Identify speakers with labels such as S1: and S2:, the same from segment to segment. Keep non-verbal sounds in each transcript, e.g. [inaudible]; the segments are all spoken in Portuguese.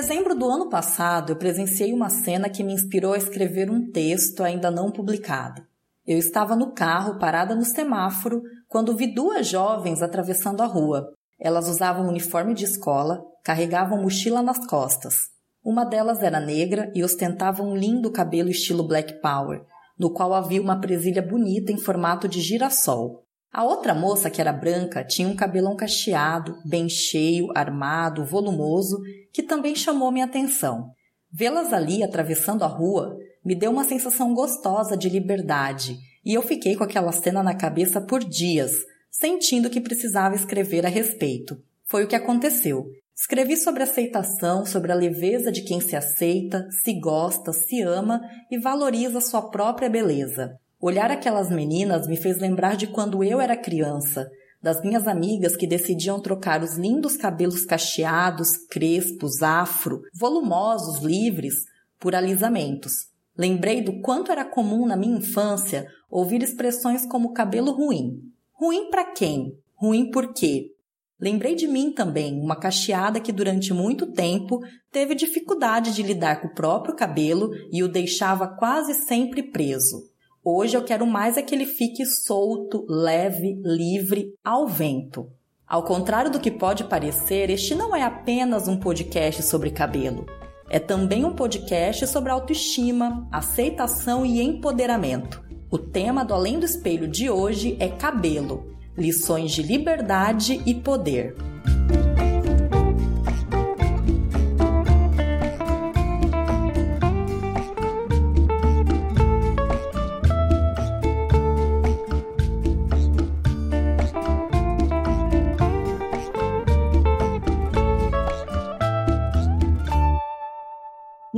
S1: Dezembro do ano passado, eu presenciei uma cena que me inspirou a escrever um texto ainda não publicado. Eu estava no carro, parada no semáforo, quando vi duas jovens atravessando a rua. Elas usavam uniforme de escola, carregavam mochila nas costas. Uma delas era negra e ostentava um lindo cabelo estilo Black Power, no qual havia uma presilha bonita em formato de girassol. A outra moça, que era branca, tinha um cabelão cacheado, bem cheio, armado, volumoso, que também chamou minha atenção. Vê-las ali atravessando a rua me deu uma sensação gostosa de liberdade e eu fiquei com aquela cena na cabeça por dias, sentindo que precisava escrever a respeito. Foi o que aconteceu. Escrevi sobre aceitação, sobre a leveza de quem se aceita, se gosta, se ama e valoriza sua própria beleza. Olhar aquelas meninas me fez lembrar de quando eu era criança, das minhas amigas que decidiam trocar os lindos cabelos cacheados, crespos, afro, volumosos, livres, por alisamentos. Lembrei do quanto era comum na minha infância ouvir expressões como cabelo ruim. Ruim para quem? Ruim por quê? Lembrei de mim também, uma cacheada que durante muito tempo teve dificuldade de lidar com o próprio cabelo e o deixava quase sempre preso. Hoje eu quero mais é que ele fique solto, leve, livre, ao vento. Ao contrário do que pode parecer, este não é apenas um podcast sobre cabelo. É também um podcast sobre autoestima, aceitação e empoderamento. O tema do Além do Espelho de hoje é cabelo, lições de liberdade e poder.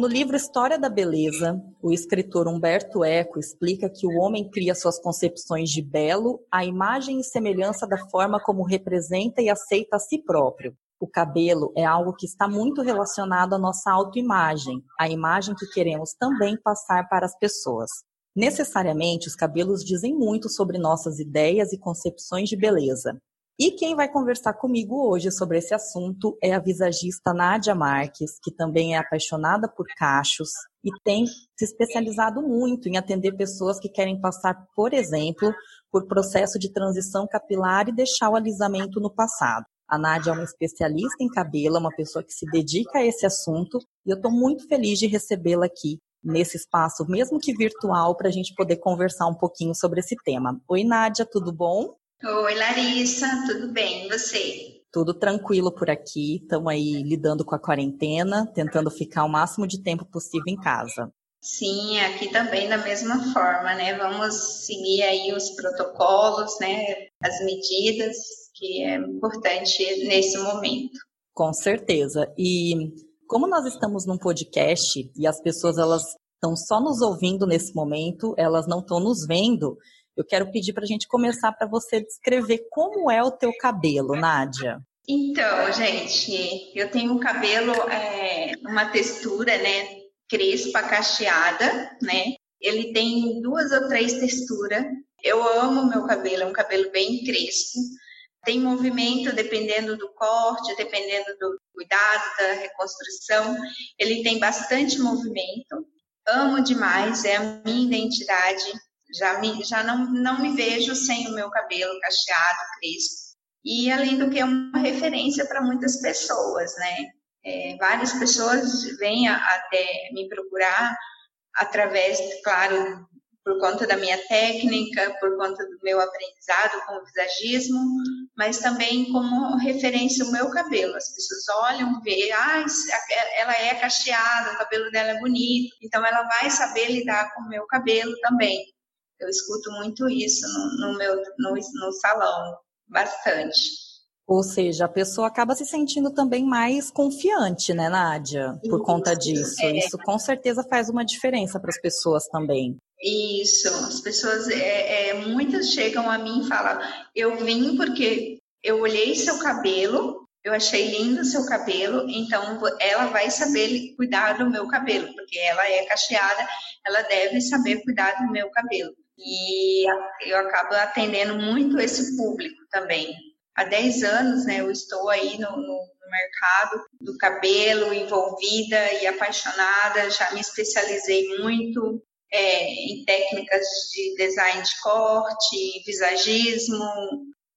S1: No livro História da Beleza, o escritor Humberto Eco explica que o homem cria suas concepções de belo à imagem e semelhança da forma como representa e aceita a si próprio. O cabelo é algo que está muito relacionado à nossa autoimagem, à imagem que queremos também passar para as pessoas. Necessariamente, os cabelos dizem muito sobre nossas ideias e concepções de beleza. E quem vai conversar comigo hoje sobre esse assunto é a visagista Nádia Marques, que também é apaixonada por cachos e tem se especializado muito em atender pessoas que querem passar, por exemplo, por processo de transição capilar e deixar o alisamento no passado. A Nádia é uma especialista em cabelo, é uma pessoa que se dedica a esse assunto e eu estou muito feliz de recebê-la aqui nesse espaço, mesmo que virtual, para a gente poder conversar um pouquinho sobre esse tema. Oi, Nádia, tudo bom?
S2: Oi, Larissa, tudo bem? E você?
S1: Tudo tranquilo por aqui. Estamos aí lidando com a quarentena, tentando ficar o máximo de tempo possível em casa.
S2: Sim, aqui também da mesma forma, né? Vamos seguir aí os protocolos, né? As medidas, que é importante nesse momento.
S1: Com certeza. E como nós estamos num podcast e as pessoas elas estão só nos ouvindo nesse momento, elas não estão nos vendo, eu quero pedir para a gente começar para você descrever como é o teu cabelo, Nádia.
S2: Então, gente, eu tenho um cabelo, é, uma textura, né, crespa, cacheada, né? Ele tem duas ou três texturas. Eu amo meu cabelo, é um cabelo bem crespo. Tem movimento dependendo do corte, dependendo do cuidado, da reconstrução. Ele tem bastante movimento. Amo demais, é a minha identidade já, me, já não, não me vejo sem o meu cabelo cacheado, crespo. E além do que é uma referência para muitas pessoas, né? É, várias pessoas vêm até me procurar através, claro, por conta da minha técnica, por conta do meu aprendizado com o visagismo, mas também como referência o meu cabelo. As pessoas olham, vê, ah, ela é cacheada, o cabelo dela é bonito, então ela vai saber lidar com o meu cabelo também. Eu escuto muito isso no, no meu no, no salão, bastante.
S1: Ou seja, a pessoa acaba se sentindo também mais confiante, né, Nádia? Por isso, conta disso. É. Isso com certeza faz uma diferença para as pessoas também.
S2: Isso, as pessoas, é, é, muitas chegam a mim e falam: Eu vim porque eu olhei seu cabelo eu achei lindo o seu cabelo, então ela vai saber cuidar do meu cabelo, porque ela é cacheada, ela deve saber cuidar do meu cabelo. E eu acabo atendendo muito esse público também. Há 10 anos, né, eu estou aí no, no, mercado do cabelo, envolvida e apaixonada, já me especializei muito é, em técnicas de design de corte, visagismo,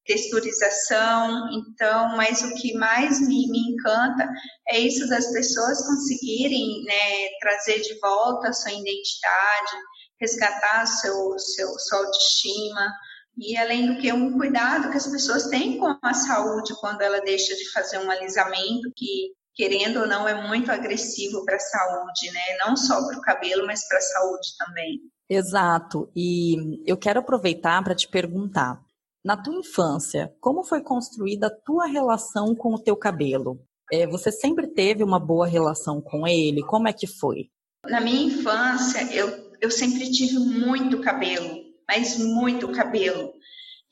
S2: texturização. Então, mas o que mais me, me encanta é isso das pessoas conseguirem né, trazer de volta a sua identidade, resgatar seu, seu, sua autoestima. E além do que um cuidado que as pessoas têm com a saúde quando ela deixa de fazer um alisamento que querendo ou não é muito agressivo para a saúde, né? Não só para o cabelo, mas para a saúde também.
S1: Exato. E eu quero aproveitar para te perguntar, na tua infância, como foi construída a tua relação com o teu cabelo? É, você sempre teve uma boa relação com ele? Como é que foi?
S2: Na minha infância, eu, eu sempre tive muito cabelo, mas muito cabelo.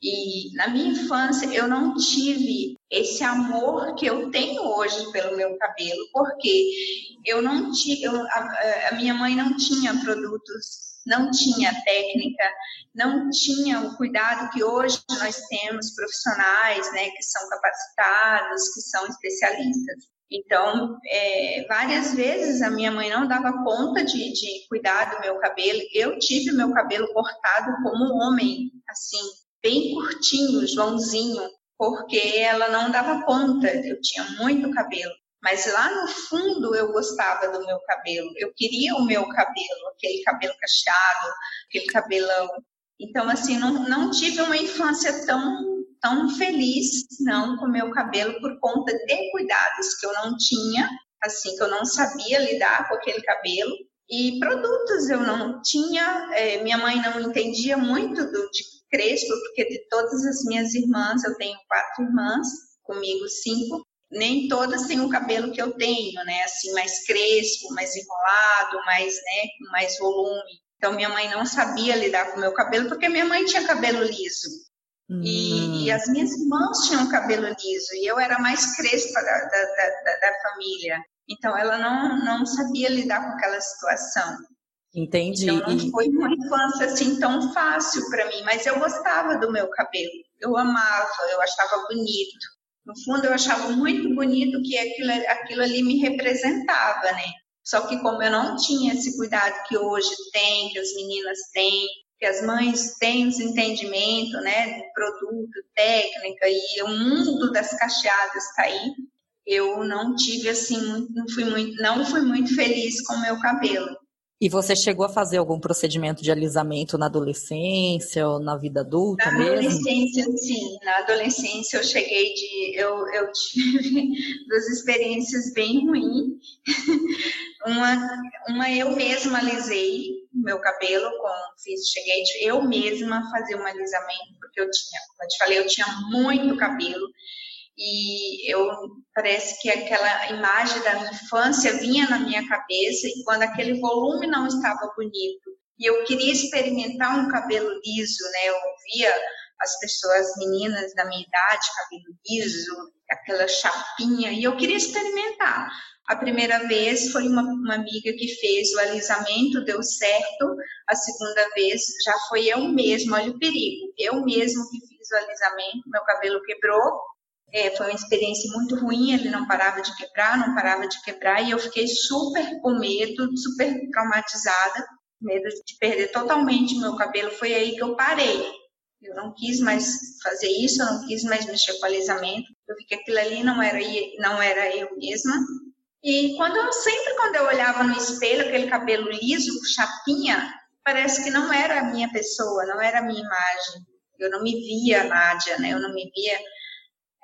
S2: E na minha infância, eu não tive esse amor que eu tenho hoje pelo meu cabelo, porque eu não tinha, a, a minha mãe não tinha produtos não tinha técnica, não tinha o cuidado que hoje nós temos profissionais, né, que são capacitados, que são especialistas. Então, é, várias vezes a minha mãe não dava conta de, de cuidar do meu cabelo. Eu tive meu cabelo cortado como homem, assim, bem curtinho, Joãozinho, porque ela não dava conta. Eu tinha muito cabelo. Mas lá no fundo eu gostava do meu cabelo, eu queria o meu cabelo, aquele cabelo cacheado, aquele cabelão. Então, assim, não, não tive uma infância tão, tão feliz, não, com meu cabelo, por conta de cuidados que eu não tinha, assim, que eu não sabia lidar com aquele cabelo. E produtos eu não tinha, é, minha mãe não entendia muito do, de crespo, porque de todas as minhas irmãs, eu tenho quatro irmãs, comigo cinco, nem todas têm o cabelo que eu tenho, né? Assim, mais crespo, mais enrolado, mais, né, com mais volume. Então, minha mãe não sabia lidar com o meu cabelo, porque minha mãe tinha cabelo liso. Hum. E, e, as minhas irmãs tinham cabelo liso, e eu era mais crespa da, da, da, da família. Então, ela não, não sabia lidar com aquela situação.
S1: Entendi.
S2: Então, não foi uma infância assim tão fácil para mim, mas eu gostava do meu cabelo. Eu amava, eu achava bonito. No fundo, eu achava muito bonito que aquilo, aquilo ali me representava, né? Só que como eu não tinha esse cuidado que hoje tem, que as meninas têm, que as mães têm os entendimento, né, de produto, técnica e o mundo das cacheadas está aí, eu não tive assim, não fui muito, não fui muito feliz com o meu cabelo.
S1: E você chegou a fazer algum procedimento de alisamento na adolescência ou na vida adulta
S2: na
S1: mesmo?
S2: Na adolescência, sim. Na adolescência eu cheguei de... Eu, eu tive [laughs] duas experiências bem ruins. [laughs] uma, uma eu mesma alisei meu cabelo, com, fiz, cheguei eu mesma fazer um alisamento, porque eu tinha, como eu te falei, eu tinha muito cabelo e eu parece que aquela imagem da minha infância vinha na minha cabeça e quando aquele volume não estava bonito e eu queria experimentar um cabelo liso, né? Eu via as pessoas, meninas da minha idade, cabelo liso, aquela chapinha, e eu queria experimentar. A primeira vez foi uma, uma, amiga que fez o alisamento, deu certo. A segunda vez já foi eu mesma, olha o perigo. Eu mesmo que fiz o alisamento, meu cabelo quebrou é, foi uma experiência muito ruim, ele não parava de quebrar, não parava de quebrar, e eu fiquei super com medo, super traumatizada, medo de perder totalmente meu cabelo. Foi aí que eu parei. Eu não quis mais fazer isso, eu não quis mais mexer com alisamento. Eu vi que aquilo ali não era, não era eu mesma. E quando eu, sempre quando eu olhava no espelho, aquele cabelo liso, chapinha, parece que não era a minha pessoa, não era a minha imagem. Eu não me via Nádia, né? Eu não me via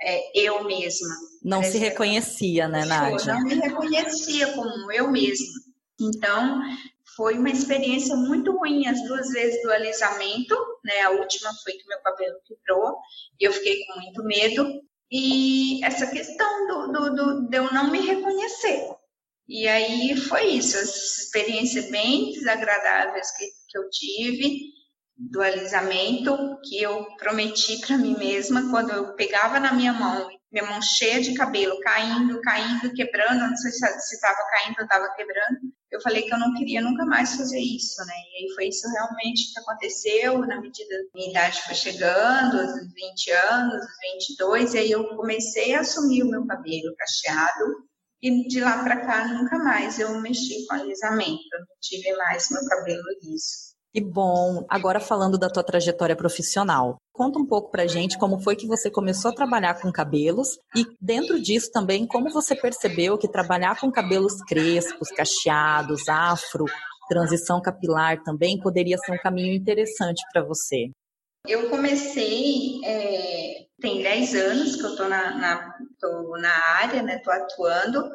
S2: é, eu mesma.
S1: Não se reconhecia, né, Nádia?
S2: Não me reconhecia como eu mesma. Então, foi uma experiência muito ruim as duas vezes do alisamento, né? A última foi que meu cabelo quebrou e eu fiquei com muito medo. E essa questão do, do, do, de eu não me reconhecer. E aí foi isso, as experiências bem desagradáveis que, que eu tive do alisamento que eu prometi para mim mesma quando eu pegava na minha mão e minha mão cheia de cabelo, caindo, caindo, quebrando, não sei se estava caindo ou estava quebrando. Eu falei que eu não queria nunca mais fazer isso, né? E aí foi isso realmente que aconteceu, na medida que minha idade foi chegando, os 20 anos, os 22, e aí eu comecei a assumir o meu cabelo cacheado, e de lá para cá nunca mais eu mexi com alisamento, não tive mais meu cabelo liso.
S1: Que bom. Agora falando da tua trajetória profissional, conta um pouco pra gente como foi que você começou a trabalhar com cabelos e dentro disso também como você percebeu que trabalhar com cabelos crespos, cacheados, afro, transição capilar também poderia ser um caminho interessante para você.
S2: Eu comecei, é, tem 10 anos que eu estou na, na, na área, né, tô atuando,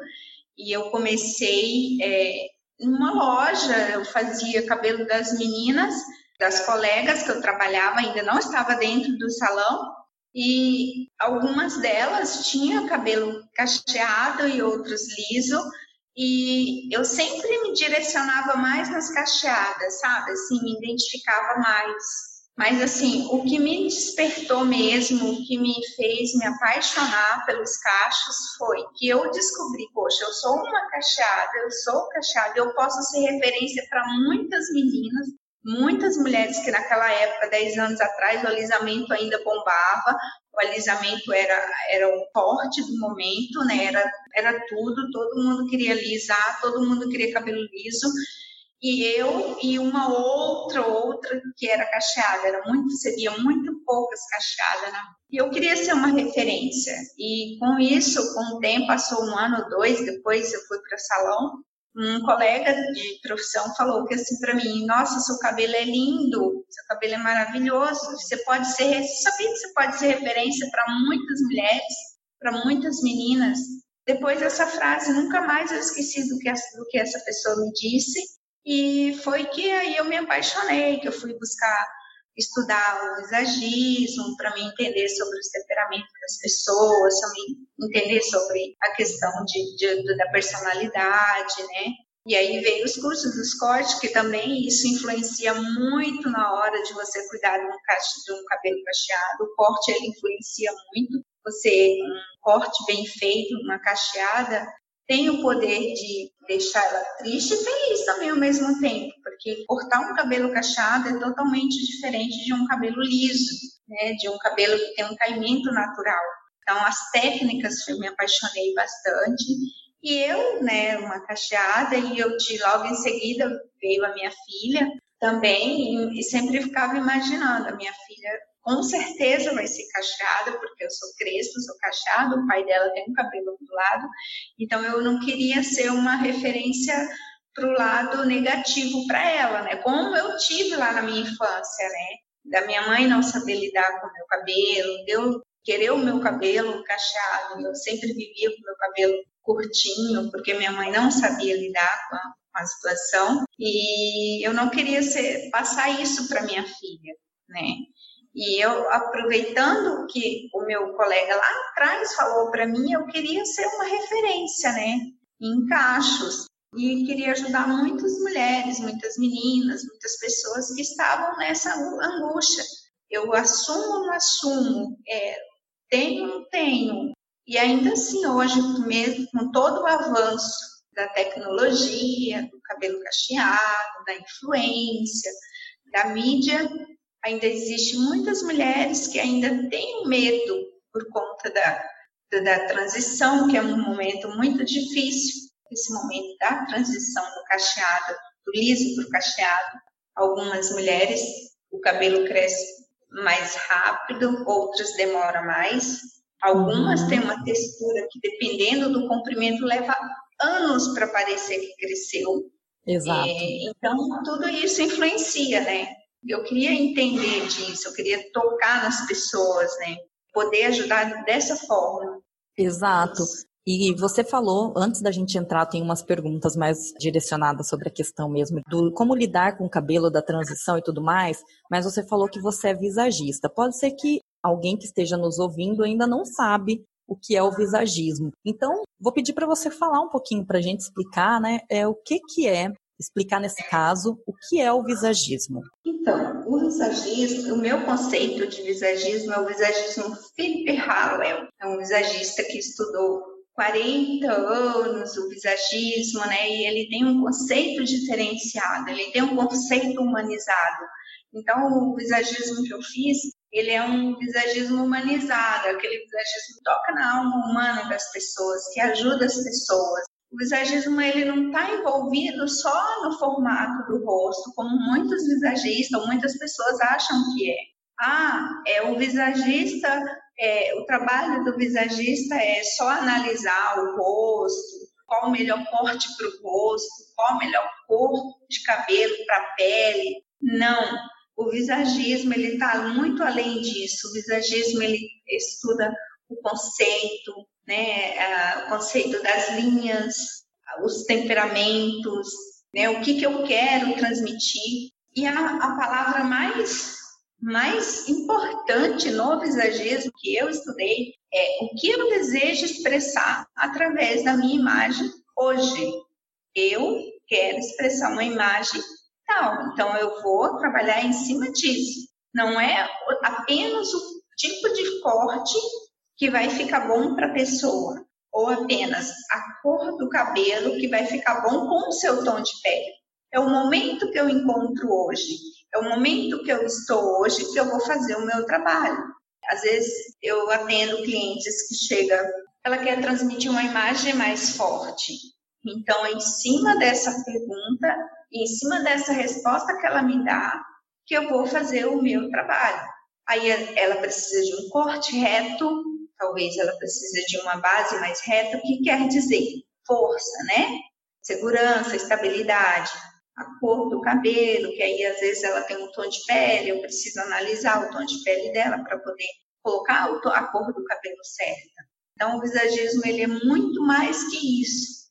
S2: e eu comecei é, numa loja, eu fazia cabelo das meninas, das colegas que eu trabalhava, ainda não estava dentro do salão, e algumas delas tinham cabelo cacheado e outros liso, e eu sempre me direcionava mais nas cacheadas, sabe? Assim, me identificava mais. Mas, assim, o que me despertou mesmo, o que me fez me apaixonar pelos cachos foi que eu descobri, poxa, eu sou uma cacheada, eu sou cacheada, eu posso ser referência para muitas meninas, muitas mulheres que naquela época, 10 anos atrás, o alisamento ainda bombava, o alisamento era, era o forte do momento, né? Era, era tudo, todo mundo queria alisar, todo mundo queria cabelo liso e eu e uma outra outra que era cacheada, era muito, seria muito poucas cacheadas, né? E eu queria ser uma referência. E com isso, com o tempo, passou um ano, dois, depois eu fui para salão, um colega de profissão falou que assim para mim, nossa, seu cabelo é lindo, seu cabelo é maravilhoso, você pode ser, sabia que você pode ser referência para muitas mulheres, para muitas meninas. Depois dessa frase, nunca mais eu esqueci do que, do que essa pessoa me disse e foi que aí eu me apaixonei, que eu fui buscar estudar o visagismo para me entender sobre os temperamentos das pessoas, me entender sobre a questão de, de, da personalidade, né? E aí veio os cursos dos cortes, que também isso influencia muito na hora de você cuidar de um, de um cabelo cacheado. O corte ele influencia muito. Você um corte bem feito, uma cacheada, tem o poder de deixar ela triste e feliz também ao mesmo tempo, porque cortar um cabelo cacheado é totalmente diferente de um cabelo liso, né, de um cabelo que tem um caimento natural. Então, as técnicas eu me apaixonei bastante. E eu, né, uma cacheada, e eu de logo em seguida veio a minha filha também, e, e sempre ficava imaginando a minha filha com certeza vai ser cacheada, porque eu sou crespo, sou cacheado, o pai dela tem um cabelo do lado, então eu não queria ser uma referência para o lado negativo para ela, né? Como eu tive lá na minha infância, né? Da minha mãe não saber lidar com o meu cabelo, eu querer o meu cabelo cacheado, eu sempre vivia com o meu cabelo curtinho, porque minha mãe não sabia lidar com a situação, e eu não queria ser, passar isso para minha filha, né? E eu, aproveitando que o meu colega lá atrás falou para mim, eu queria ser uma referência, né, em cachos. E queria ajudar muitas mulheres, muitas meninas, muitas pessoas que estavam nessa angústia. Eu assumo, não assumo, é, tenho, não tenho. E ainda assim, hoje, mesmo com todo o avanço da tecnologia, do cabelo cacheado, da influência, da mídia, ainda existe muitas mulheres que ainda têm medo por conta da, da, da transição, que é um momento muito difícil, esse momento da transição do cacheado, do liso para o cacheado. Algumas mulheres o cabelo cresce mais rápido, outras demora mais. Algumas têm uma textura que, dependendo do comprimento, leva anos para parecer que cresceu.
S1: Exato.
S2: É, então, tudo isso influencia, né? eu queria entender disso, eu queria tocar nas pessoas, né? Poder ajudar dessa forma.
S1: Exato. E você falou, antes da gente entrar, tem umas perguntas mais direcionadas sobre a questão mesmo do como lidar com o cabelo, da transição e tudo mais, mas você falou que você é visagista. Pode ser que alguém que esteja nos ouvindo ainda não sabe o que é o visagismo. Então, vou pedir para você falar um pouquinho para a gente explicar, né, é, o que, que é explicar nesse caso o que é o visagismo.
S2: Então, o visagismo, o meu conceito de visagismo é o visagismo Philip Hallowell, é um visagista que estudou 40 anos o visagismo, né? E ele tem um conceito diferenciado, ele tem um conceito humanizado. Então, o visagismo que eu fiz, ele é um visagismo humanizado, aquele visagismo que toca na alma humana das pessoas, que ajuda as pessoas. O visagismo ele não está envolvido só no formato do rosto, como muitos visagistas, muitas pessoas acham que é. Ah, é o visagista, é, o trabalho do visagista é só analisar o rosto, qual o melhor corte para o rosto, qual a melhor cor de cabelo para a pele. Não, o visagismo ele está muito além disso. O visagismo ele estuda o conceito, né, o conceito das linhas, os temperamentos, né, o que, que eu quero transmitir. E a, a palavra mais, mais importante no visagismo que eu estudei é o que eu desejo expressar através da minha imagem hoje. Eu quero expressar uma imagem tal, então eu vou trabalhar em cima disso. Não é apenas o tipo de corte que vai ficar bom para a pessoa, ou apenas a cor do cabelo que vai ficar bom com o seu tom de pele. É o momento que eu encontro hoje, é o momento que eu estou hoje que eu vou fazer o meu trabalho. Às vezes eu atendo clientes que chegam, ela quer transmitir uma imagem mais forte. Então, em cima dessa pergunta, em cima dessa resposta que ela me dá, que eu vou fazer o meu trabalho. Aí ela precisa de um corte reto, talvez ela precise de uma base mais reta, o que quer dizer? Força, né? Segurança, estabilidade, a cor do cabelo, que aí às vezes ela tem um tom de pele, eu preciso analisar o tom de pele dela para poder colocar a cor do cabelo certa. Então, o visagismo ele é muito mais que isso.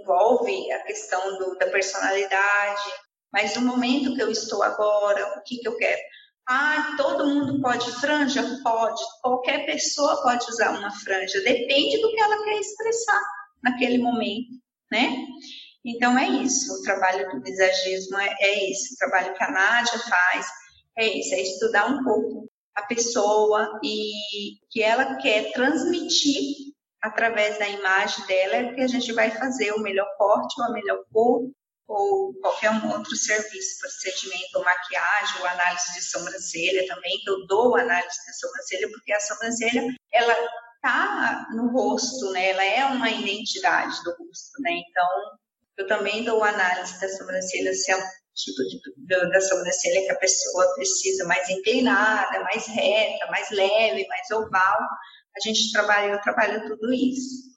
S2: Envolve a questão do, da personalidade, mas no momento que eu estou agora, o que, que eu quero? Ah, todo mundo pode franja? Pode. Qualquer pessoa pode usar uma franja. Depende do que ela quer expressar naquele momento, né? Então é isso. O trabalho do visagismo é, é isso. O trabalho que a Nádia faz é isso. É estudar um pouco a pessoa e que ela quer transmitir através da imagem dela é que a gente vai fazer o melhor corte ou a melhor cor ou qualquer um outro serviço, procedimento, ou maquiagem, ou análise de sobrancelha também, que eu dou análise de sobrancelha, porque a sobrancelha, ela tá no rosto, né? Ela é uma identidade do rosto, né? Então, eu também dou análise da sobrancelha, se é um tipo de, da sobrancelha que a pessoa precisa mais inclinada, mais reta, mais leve, mais oval. A gente trabalha, eu trabalho tudo isso.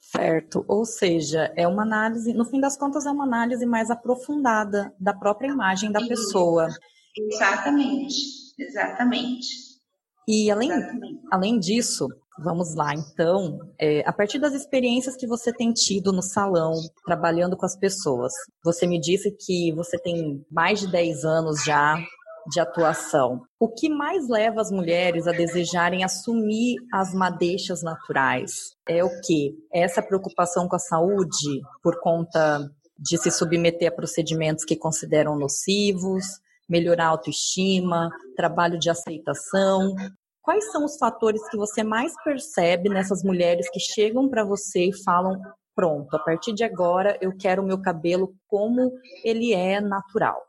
S1: Certo, ou seja, é uma análise, no fim das contas, é uma análise mais aprofundada da própria imagem da pessoa.
S2: Exatamente, exatamente.
S1: E além, exatamente. além disso, vamos lá, então, é, a partir das experiências que você tem tido no salão, trabalhando com as pessoas, você me disse que você tem mais de 10 anos já de atuação. O que mais leva as mulheres a desejarem assumir as madeixas naturais? É o que? Essa preocupação com a saúde por conta de se submeter a procedimentos que consideram nocivos, melhorar a autoestima, trabalho de aceitação. Quais são os fatores que você mais percebe nessas mulheres que chegam para você e falam: pronto, a partir de agora eu quero o meu cabelo como ele é natural?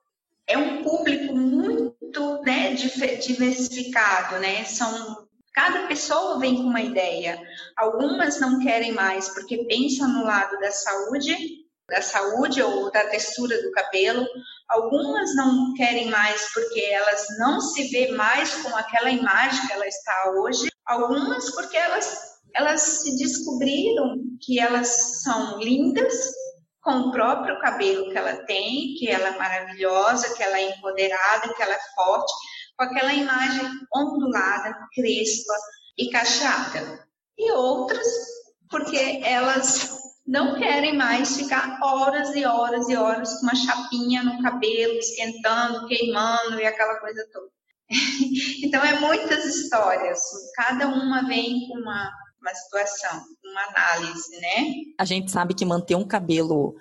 S2: É um público muito né, diversificado, né? São cada pessoa vem com uma ideia. Algumas não querem mais porque pensam no lado da saúde, da saúde ou da textura do cabelo. Algumas não querem mais porque elas não se vê mais com aquela imagem que ela está hoje. Algumas porque elas elas se descobriram que elas são lindas com o próprio cabelo que ela tem, que ela é maravilhosa, que ela é empoderada, que ela é forte, com aquela imagem ondulada, crespa e cacheada. E outras porque elas não querem mais ficar horas e horas e horas com uma chapinha no cabelo, esquentando, queimando e aquela coisa toda. [laughs] então, é muitas histórias, cada uma vem com uma uma situação, uma análise, né?
S1: A gente sabe que manter um cabelo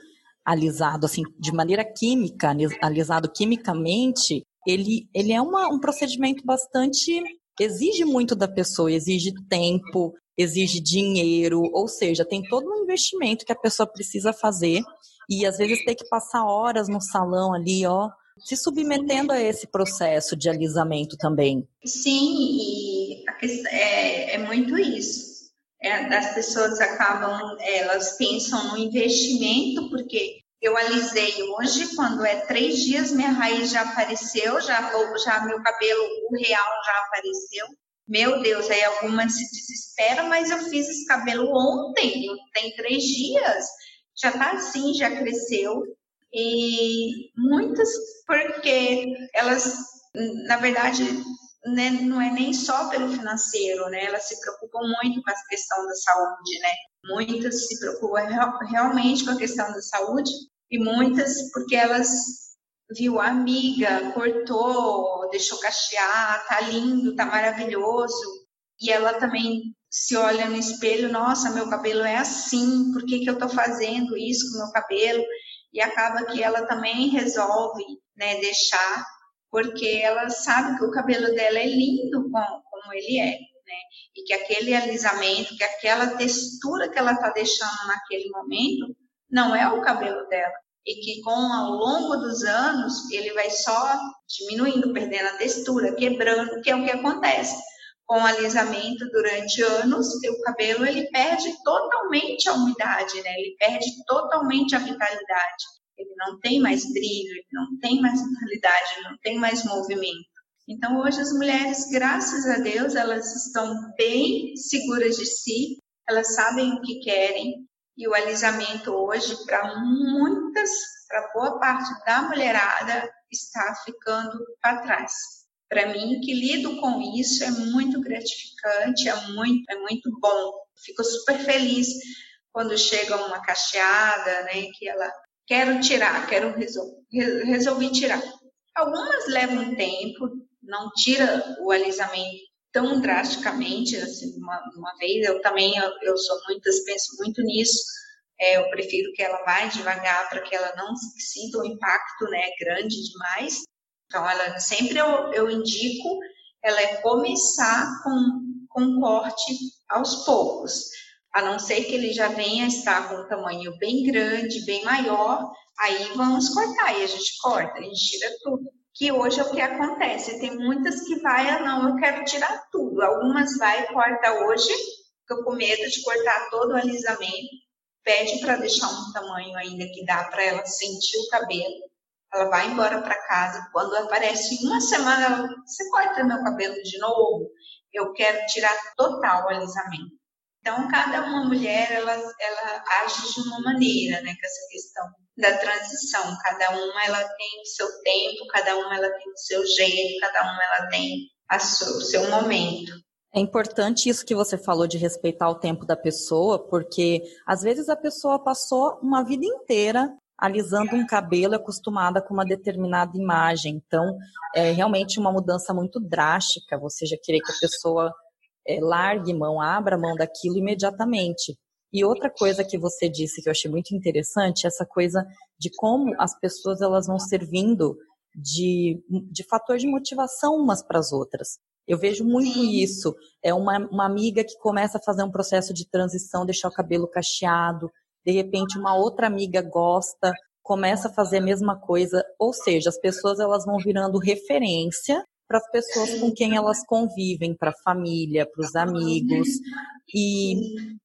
S1: alisado assim de maneira química, alisado quimicamente, ele, ele é uma, um procedimento bastante exige muito da pessoa, exige tempo, exige dinheiro, ou seja, tem todo um investimento que a pessoa precisa fazer e às vezes tem que passar horas no salão ali, ó, se submetendo a esse processo de alisamento também.
S2: Sim, e é, é muito isso. É, as pessoas acabam, elas pensam no investimento, porque eu alisei hoje, quando é três dias, minha raiz já apareceu, já, já meu cabelo, o real já apareceu. Meu Deus, aí algumas se desesperam, mas eu fiz esse cabelo ontem, tem três dias, já tá assim, já cresceu. E muitas, porque elas, na verdade, né, não é nem só pelo financeiro, né? Elas se preocupam muito com a questão da saúde, né? Muitas se preocupam realmente com a questão da saúde e muitas porque elas viu a amiga, cortou, deixou cachear, tá lindo, tá maravilhoso. E ela também se olha no espelho, nossa, meu cabelo é assim, por que, que eu tô fazendo isso com meu cabelo? E acaba que ela também resolve né, deixar, porque ela sabe que o cabelo dela é lindo como, como ele é. Né? E que aquele alisamento, que aquela textura que ela está deixando naquele momento, não é o cabelo dela. E que com ao longo dos anos ele vai só diminuindo, perdendo a textura, quebrando, que é o que acontece. Com o alisamento durante anos, o cabelo ele perde totalmente a umidade, né? Ele perde totalmente a vitalidade. Ele não tem mais brilho, ele não tem mais vitalidade, não tem mais movimento. Então, hoje as mulheres, graças a Deus, elas estão bem seguras de si, elas sabem o que querem, e o alisamento hoje, para muitas, para boa parte da mulherada, está ficando para trás. Para mim, que lido com isso, é muito gratificante, é muito, é muito bom. Fico super feliz quando chega uma cacheada, né, que ela quero tirar, quero resolver, resolvi tirar. Algumas levam tempo, não tira o alisamento tão drasticamente, assim, uma, uma vez, eu também, eu, eu sou muitas, penso muito nisso, é, eu prefiro que ela vá devagar para que ela não sinta um impacto, né, grande demais, então ela, sempre eu, eu indico, ela é começar com, com corte aos poucos, a não ser que ele já venha estar com um tamanho bem grande, bem maior, aí vamos cortar, e a gente corta, a gente tira tudo que hoje é o que acontece. Tem muitas que vai, ah, não, eu quero tirar tudo. Algumas vai e corta hoje, fica com medo de cortar todo o alisamento, pede para deixar um tamanho ainda que dá para ela sentir o cabelo. Ela vai embora para casa. Quando aparece uma semana, ela, você corta meu cabelo de novo? Eu quero tirar total o alisamento. Então, cada uma mulher, ela, ela age de uma maneira, né, com essa questão da transição. Cada uma, ela tem o seu tempo, cada uma, ela tem o seu jeito, cada uma, ela tem o seu momento.
S1: É importante isso que você falou de respeitar o tempo da pessoa, porque às vezes a pessoa passou uma vida inteira alisando um cabelo acostumada com uma determinada imagem. Então, é realmente uma mudança muito drástica. Você já querer que a pessoa é, largue mão, abra mão daquilo imediatamente. E outra coisa que você disse que eu achei muito interessante, essa coisa de como as pessoas elas vão servindo de, de fator de motivação umas para as outras. Eu vejo muito isso. É uma, uma amiga que começa a fazer um processo de transição, deixar o cabelo cacheado, de repente uma outra amiga gosta, começa a fazer a mesma coisa, ou seja, as pessoas elas vão virando referência para as pessoas com quem elas convivem, para a família, para os amigos. E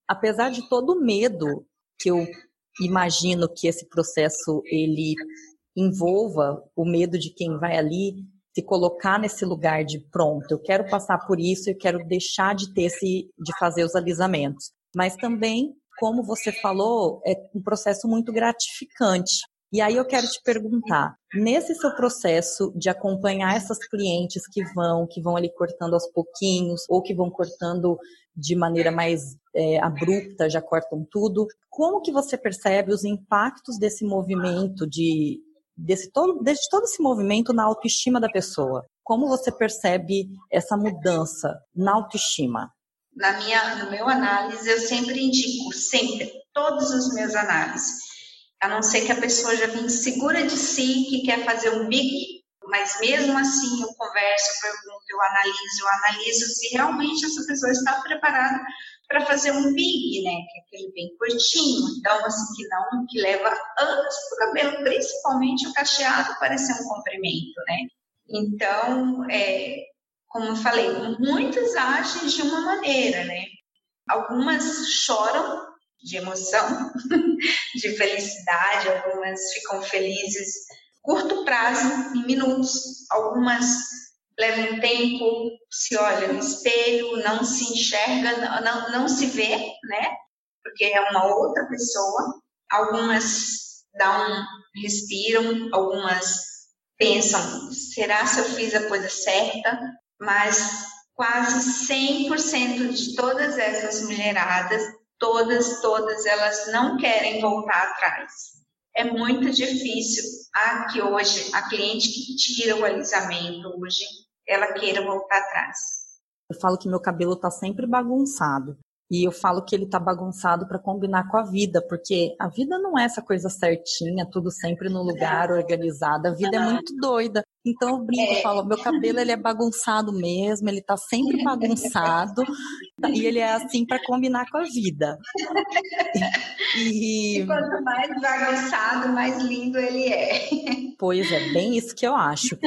S1: apesar de todo o medo que eu imagino que esse processo ele envolva, o medo de quem vai ali se colocar nesse lugar de pronto, eu quero passar por isso, eu quero deixar de ter esse de fazer os alisamentos. Mas também, como você falou, é um processo muito gratificante, e aí eu quero te perguntar, nesse seu processo de acompanhar essas clientes que vão, que vão ali cortando aos pouquinhos, ou que vão cortando de maneira mais é, abrupta, já cortam tudo, como que você percebe os impactos desse movimento, de, desse todo, desse todo esse movimento na autoestima da pessoa? Como você percebe essa mudança na autoestima?
S2: Na minha, no meu análise, eu sempre indico, sempre, todos os meus análises, A não ser que a pessoa já vem segura de si, que quer fazer um big, mas mesmo assim eu converso, eu pergunto, eu analiso, eu analiso se realmente essa pessoa está preparada para fazer um big, né? Que é aquele bem curtinho. Então, assim, que não, que leva anos para o cabelo, principalmente o cacheado, parecer um comprimento, né? Então, é, como eu falei, muitas agem de uma maneira, né? Algumas choram de emoção, [laughs] de felicidade, algumas ficam felizes curto prazo, em minutos, algumas levam tempo, se olha no espelho, não se enxerga, não, não se vê, né? Porque é uma outra pessoa. Algumas dão, respiram, algumas pensam, será se eu fiz a coisa certa? Mas quase 100% de todas essas mulheradas, todas, todas elas não querem voltar atrás. É muito difícil a que hoje, a cliente que tira o alisamento hoje, ela queira voltar atrás.
S1: Eu falo que meu cabelo está sempre bagunçado. E eu falo que ele tá bagunçado para combinar com a vida, porque a vida não é essa coisa certinha, tudo sempre no lugar, organizado. A vida é muito doida. Então eu brinco, é. falo, meu cabelo ele é bagunçado mesmo, ele tá sempre bagunçado e ele é assim para combinar com a vida.
S2: E... e quanto mais bagunçado, mais lindo ele é.
S1: Pois é, bem isso que eu acho.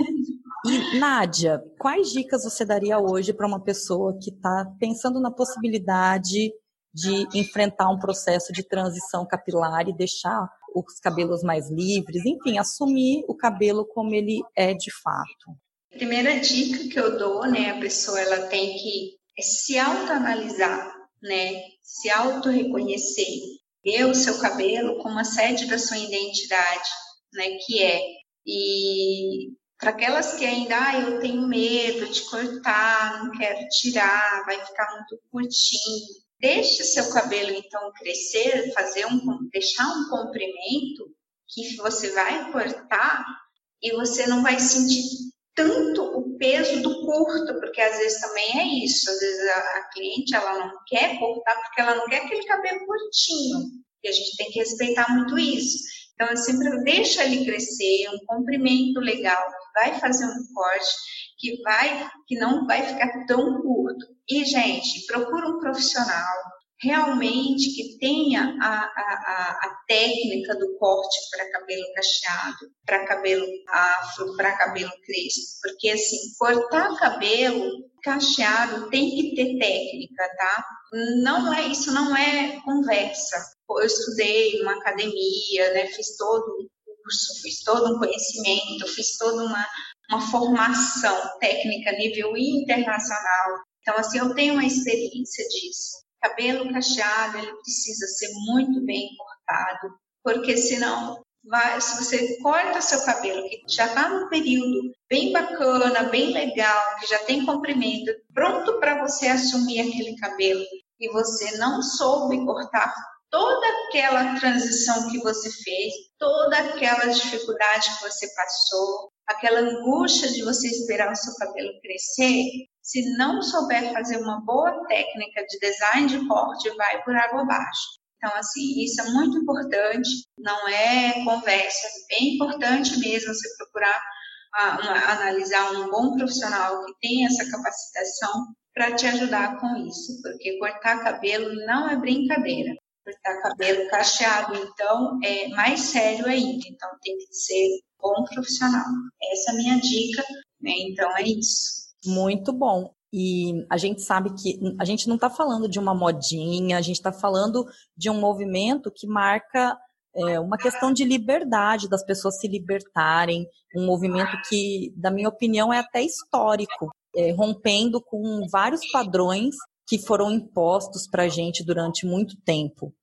S1: E, Nádia, quais dicas você daria hoje para uma pessoa que está pensando na possibilidade de enfrentar um processo de transição capilar e deixar os cabelos mais livres, enfim, assumir o cabelo como ele é de fato?
S2: Primeira dica que eu dou, né, a pessoa ela tem que se autoanalisar, né, se auto-reconhecer, ver o seu cabelo como a sede da sua identidade, né, que é e para aquelas que ainda, ah, eu tenho medo de cortar, não quero tirar, vai ficar muito curtinho. Deixe seu cabelo então crescer, fazer um, deixar um comprimento que você vai cortar e você não vai sentir tanto o peso do curto, porque às vezes também é isso. Às vezes a, a cliente ela não quer cortar porque ela não quer aquele cabelo curtinho. E a gente tem que respeitar muito isso. Então, eu sempre deixo ele crescer, um comprimento legal, que vai fazer um corte, que vai, que não vai ficar tão curto. E, gente, procura um profissional realmente que tenha a, a, a técnica do corte para cabelo cacheado, para cabelo afro, para cabelo crespo. Porque, assim, cortar cabelo cacheado tem que ter técnica, tá? Não é, isso não é conversa eu estudei numa academia, né, fiz todo um curso, fiz todo um conhecimento, fiz toda uma, uma formação técnica nível internacional. Então, assim, eu tenho uma experiência disso. Cabelo cacheado, ele precisa ser muito bem cortado, porque senão Vai, se você corta seu cabelo, que já está num período bem bacana, bem legal, que já tem comprimento, pronto para você assumir aquele cabelo, e você não soube cortar toda aquela transição que você fez, toda aquela dificuldade que você passou, aquela angústia de você esperar o seu cabelo crescer, se não souber fazer uma boa técnica de design de corte, vai por água abaixo. Então, assim, isso é muito importante, não é conversa, é bem importante mesmo você procurar a, uma, analisar um bom profissional que tem essa capacitação para te ajudar com isso, porque cortar cabelo não é brincadeira cortar cabelo cacheado, então é mais sério ainda. Então tem que ser bom profissional. Essa é a minha dica, né? Então é isso.
S1: Muito bom. E a gente sabe que a gente não está falando de uma modinha, a gente está falando de um movimento que marca é, uma questão de liberdade, das pessoas se libertarem, um movimento que, da minha opinião, é até histórico, é, rompendo com vários padrões que foram impostos para a gente durante muito tempo.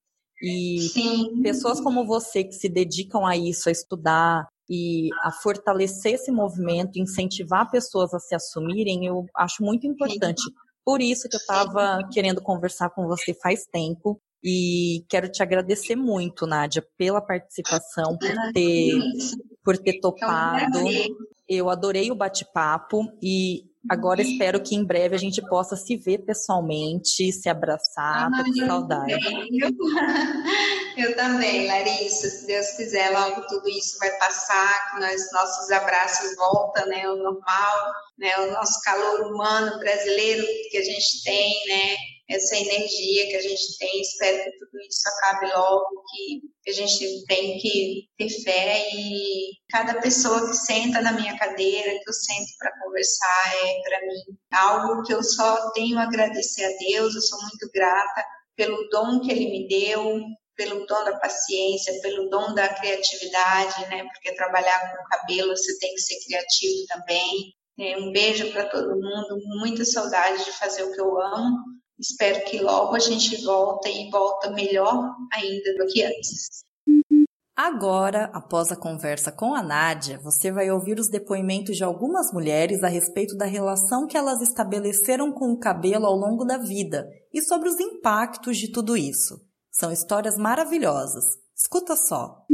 S1: E Sim. pessoas como você que se dedicam a isso, a estudar e a fortalecer esse movimento, incentivar pessoas a se assumirem, eu acho muito importante. Sim. Por isso que eu estava querendo conversar com você faz tempo. E quero te agradecer muito, Nádia, pela participação, por ter, por ter topado. Eu adorei o bate-papo e Agora espero que em breve a gente possa se ver pessoalmente, se abraçar, tô com saudade.
S2: Eu, eu também, Larissa. Se Deus quiser, logo tudo isso vai passar, que nós, nossos abraços voltam, né, ao normal, né, o nosso calor humano brasileiro que a gente tem, né, essa energia que a gente tem. Espero que tudo isso acabe logo, que a gente tem que ter fé e cada pessoa que senta na minha cadeira, que eu sento para conversar, é para mim algo que eu só tenho a agradecer a Deus. Eu sou muito grata pelo dom que Ele me deu, pelo dom da paciência, pelo dom da criatividade, né? Porque trabalhar com cabelo você tem que ser criativo também. É, um beijo para todo mundo, muita saudade de fazer o que eu amo Espero que logo a gente volta e volta melhor ainda do que antes.
S1: Agora, após a conversa com a Nádia, você vai ouvir os depoimentos de algumas mulheres a respeito da relação que elas estabeleceram com o cabelo ao longo da vida e sobre os impactos de tudo isso. São histórias maravilhosas. Escuta só.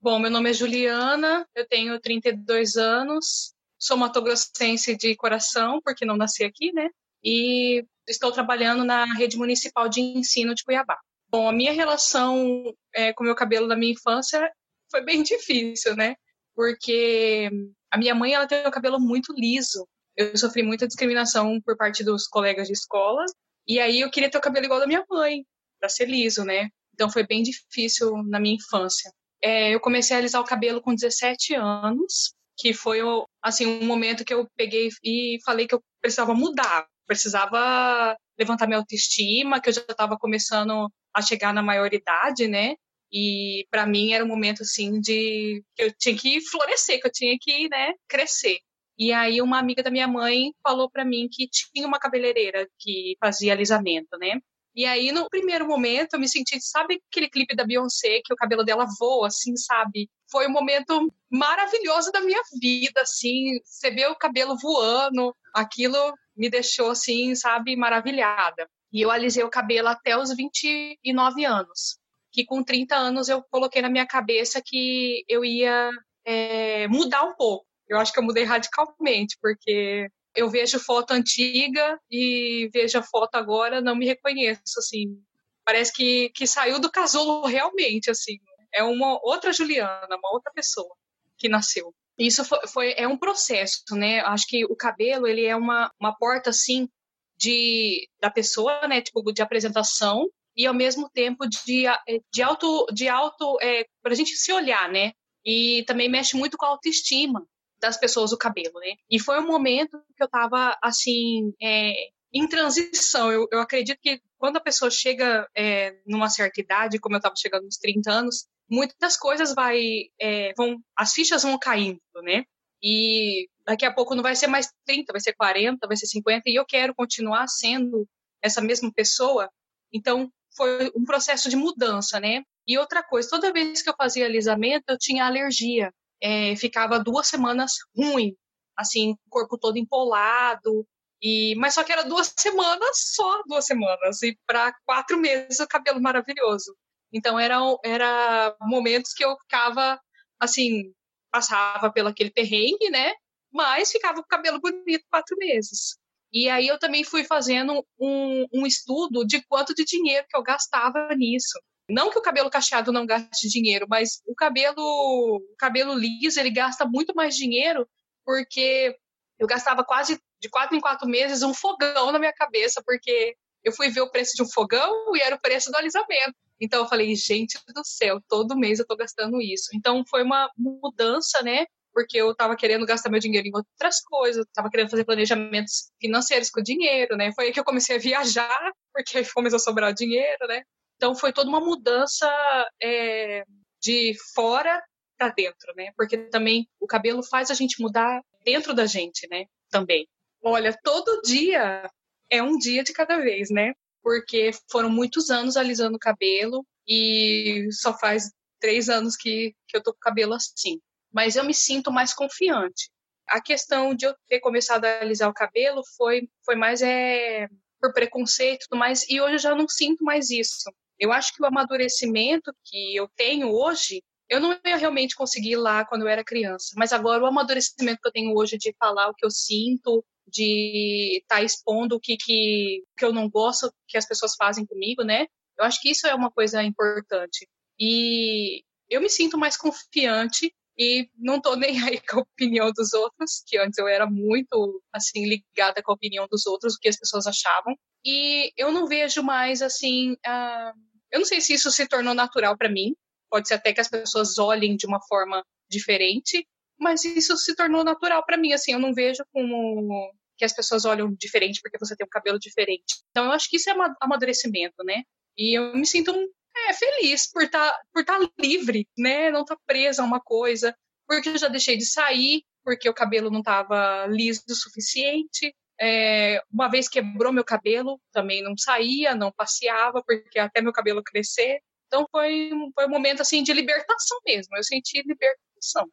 S3: Bom, meu nome é Juliana, eu tenho 32 anos, sou matogrossense de coração, porque não nasci aqui, né? E estou trabalhando na rede municipal de ensino de Cuiabá. Bom, a minha relação é, com o meu cabelo da minha infância foi bem [laughs] difícil, né? Porque a minha mãe ela tem o cabelo muito liso. Eu sofri muita discriminação por parte dos colegas de escola. E aí eu queria ter o cabelo igual da minha mãe, para ser liso, né? Então foi bem difícil na minha infância. É, eu comecei a alisar o cabelo com 17 anos, que foi assim um momento que eu peguei e falei que eu precisava mudar precisava levantar minha autoestima, que eu já estava começando a chegar na maioridade, né? E para mim era um momento assim de que eu tinha que florescer, que eu tinha que, né, crescer. E aí uma amiga da minha mãe falou para mim que tinha uma cabeleireira que fazia alisamento, né? E aí no primeiro momento eu me senti, sabe aquele clipe da Beyoncé que o cabelo dela voa assim, sabe? Foi um momento maravilhoso da minha vida, assim, você vê o cabelo voando, aquilo me deixou assim, sabe, maravilhada. E eu alisei o cabelo até os 29 anos. Que com 30 anos eu coloquei na minha cabeça que eu ia é, mudar um pouco. Eu acho que eu mudei radicalmente, porque eu vejo foto antiga e vejo a foto agora, não me reconheço, assim. Parece que, que saiu do casulo realmente, assim. É uma outra Juliana, uma outra pessoa que nasceu. Isso foi, foi, é um processo, né? Acho que o cabelo ele é uma, uma porta assim de da pessoa, né? Tipo de apresentação e ao mesmo tempo de, de auto de auto é, para a gente se olhar, né? E também mexe muito com a autoestima das pessoas o cabelo, né? E foi um momento que eu estava assim é, em transição. Eu, eu acredito que quando a pessoa chega é, numa certa idade, como eu estava chegando nos 30 anos, muitas coisas vai, é, vão, as fichas vão caindo, né? E daqui a pouco não vai ser mais 30, vai ser 40, vai ser 50, e eu quero continuar sendo essa mesma pessoa. Então, foi um processo de mudança, né? E outra coisa, toda vez que eu fazia alisamento, eu tinha alergia. É, ficava duas semanas ruim, assim, corpo todo empolado. E, mas só que era duas semanas, só duas semanas. E para quatro meses o cabelo maravilhoso. Então eram era momentos que eu ficava assim, passava pelo aquele perrengue, né? Mas ficava com o cabelo bonito quatro meses. E aí eu também fui fazendo um, um estudo de quanto de dinheiro que eu gastava nisso. Não que o cabelo cacheado não gaste dinheiro, mas o cabelo, o cabelo liso ele gasta muito mais dinheiro porque eu gastava quase de quatro em quatro meses um fogão na minha cabeça porque eu fui ver o preço de um fogão e era o preço do alisamento. Então eu falei, gente do céu, todo mês eu tô gastando isso. Então foi uma mudança, né? Porque eu tava querendo gastar meu dinheiro em outras coisas, tava querendo fazer planejamentos financeiros com dinheiro, né? Foi aí que eu comecei a viajar, [laughs] porque começou a sobrar dinheiro, né? Então foi toda uma mudança é, de fora para dentro, né? Porque também o cabelo faz a gente mudar dentro da gente, né? Também. Olha, todo dia é um dia de cada vez, né? Porque foram muitos anos alisando o cabelo e só faz três anos que, que eu tô com o cabelo assim. Mas eu me sinto mais confiante. A questão de eu ter começado a alisar o cabelo foi, foi mais é, por preconceito e tudo mais, e hoje eu já não sinto mais isso. Eu acho que o amadurecimento que eu tenho hoje, eu não ia realmente conseguir lá quando eu era criança, mas agora o amadurecimento que eu tenho hoje de falar o que eu sinto, de estar tá expondo o que, que, que eu não gosto que as pessoas fazem comigo, né? Eu acho que isso é uma coisa importante. E eu me sinto mais confiante e não tô [laughs] nem aí com a opinião dos outros, que antes eu era muito assim ligada com a opinião dos outros, o que as pessoas achavam. E eu não vejo mais assim, uh, eu não sei se isso se tornou natural para mim. Pode ser até que as pessoas olhem de uma forma diferente, mas isso se tornou natural para mim. Assim, eu não vejo como que as pessoas olham diferente porque você tem um cabelo diferente. Então, eu acho que isso é amadurecimento, né? E eu me sinto é, feliz por estar tá, por tá livre, né? Não estar tá presa a uma coisa, porque eu já deixei de sair, porque o cabelo não estava liso o suficiente. É, uma vez quebrou meu cabelo, também não saía, não passeava, porque até meu cabelo crescer. Então foi, foi um momento assim de libertação mesmo. Eu senti libertação.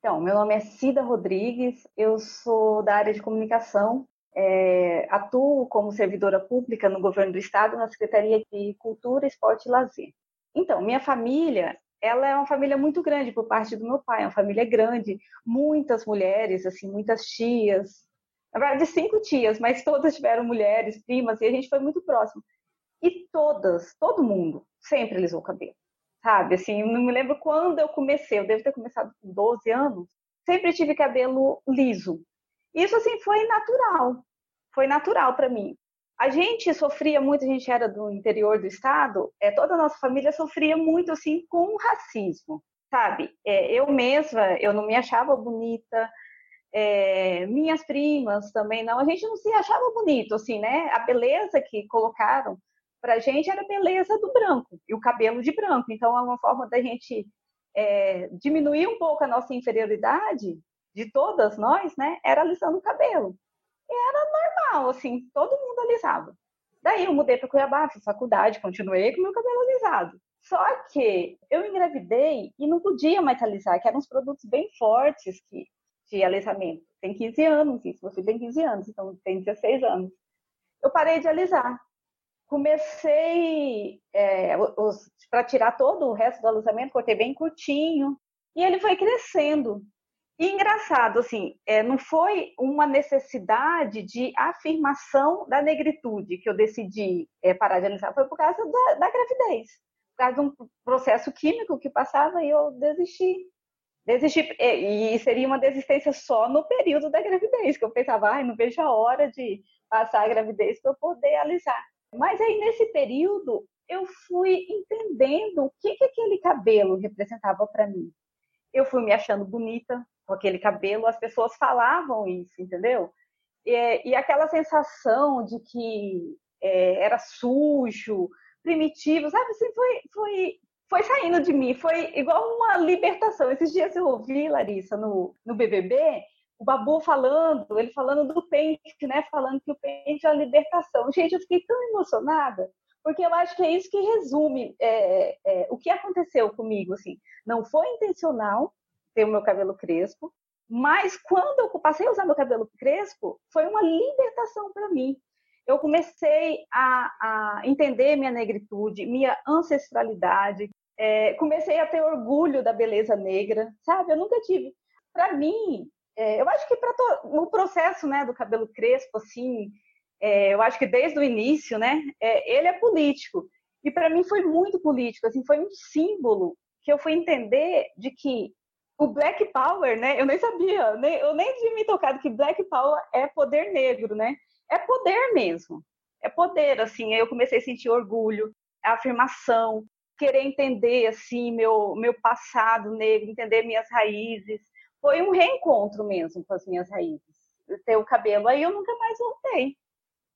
S4: Então, meu nome é Cida Rodrigues, eu sou da área de comunicação, é, atuo como servidora pública no governo do estado na Secretaria de Cultura, Esporte e Lazer. Então, minha família, ela é uma família muito grande por parte do meu pai, é uma família grande, muitas mulheres, assim, muitas tias, na verdade cinco tias, mas [laughs] todas tiveram mulheres, primas, e a gente foi muito próximo. E todas, todo mundo, sempre alisou o cabelo sabe? Assim, não me lembro quando eu comecei, eu devo ter começado com 12 anos, sempre tive cabelo liso. Isso, assim, foi natural, foi natural para mim. A gente sofria muito, a gente era do interior do estado, é, toda a nossa família sofria muito, assim, com racismo, sabe? É, eu mesma, eu não me achava bonita, é, minhas primas também não, a gente não se achava bonito, assim, né? A beleza que colocaram para a gente era a beleza do branco e o cabelo de branco. Então, é uma forma da gente é, diminuir um pouco a nossa inferioridade de todas nós, né? Era alisando o cabelo. E era normal, assim, todo mundo alisava. Daí eu mudei para Cuiabá, fiz faculdade, continuei com meu cabelo alisado. Só que eu engravidei e não podia mais alisar, que eram uns produtos bem fortes que, de alisamento. Tem 15 anos isso, você tem 15 anos, então tem 16 anos. Eu parei de alisar comecei é, para tirar todo o resto do alisamento, cortei bem curtinho e ele foi crescendo. E engraçado, assim, é, não foi uma necessidade de afirmação da negritude que eu decidi é, parar de alisar, foi por causa da, da, gravidez, por causa de um processo químico que passava e eu desisti. Desisti, e seria uma desistência só no período da gravidez, que eu pensava, ai, não vejo a hora de passar a gravidez para eu poder alisar. Mas aí, nesse período, eu fui entendendo o que, que aquele cabelo representava para mim. Eu fui me achando bonita com aquele cabelo, as pessoas falavam isso, entendeu? E, e aquela sensação de que é, era sujo, primitivo, sabe? Assim, foi, foi, foi saindo de mim, foi igual uma libertação. Esses dias eu ouvi, Larissa, no, no BBB, o Babu falando, ele falando do pente, né? Falando que o pente é a libertação. Gente, eu fiquei tão emocionada, porque eu acho que é isso que resume é, é, o que aconteceu comigo. Assim, não foi intencional ter o meu cabelo crespo, mas quando eu passei a usar meu cabelo crespo, foi uma libertação para mim. Eu comecei a, a, entender minha negritude, minha ancestralidade, é, comecei a ter orgulho da beleza negra, sabe? Eu nunca tive. Para mim, é, eu acho que para no processo né, do cabelo crespo, assim, é, eu acho que desde o início, né, é, ele é político. E para mim foi muito político, assim, foi um símbolo que eu fui entender de que o Black Power, né, eu nem sabia, nem, eu nem tinha me tocado que Black Power é poder negro, né? É poder mesmo, é poder, assim. Eu comecei a sentir orgulho, a afirmação, querer entender, assim, meu, meu passado negro, entender minhas raízes, foi um reencontro mesmo com as minhas raízes. Ter o cabelo, aí eu nunca mais voltei,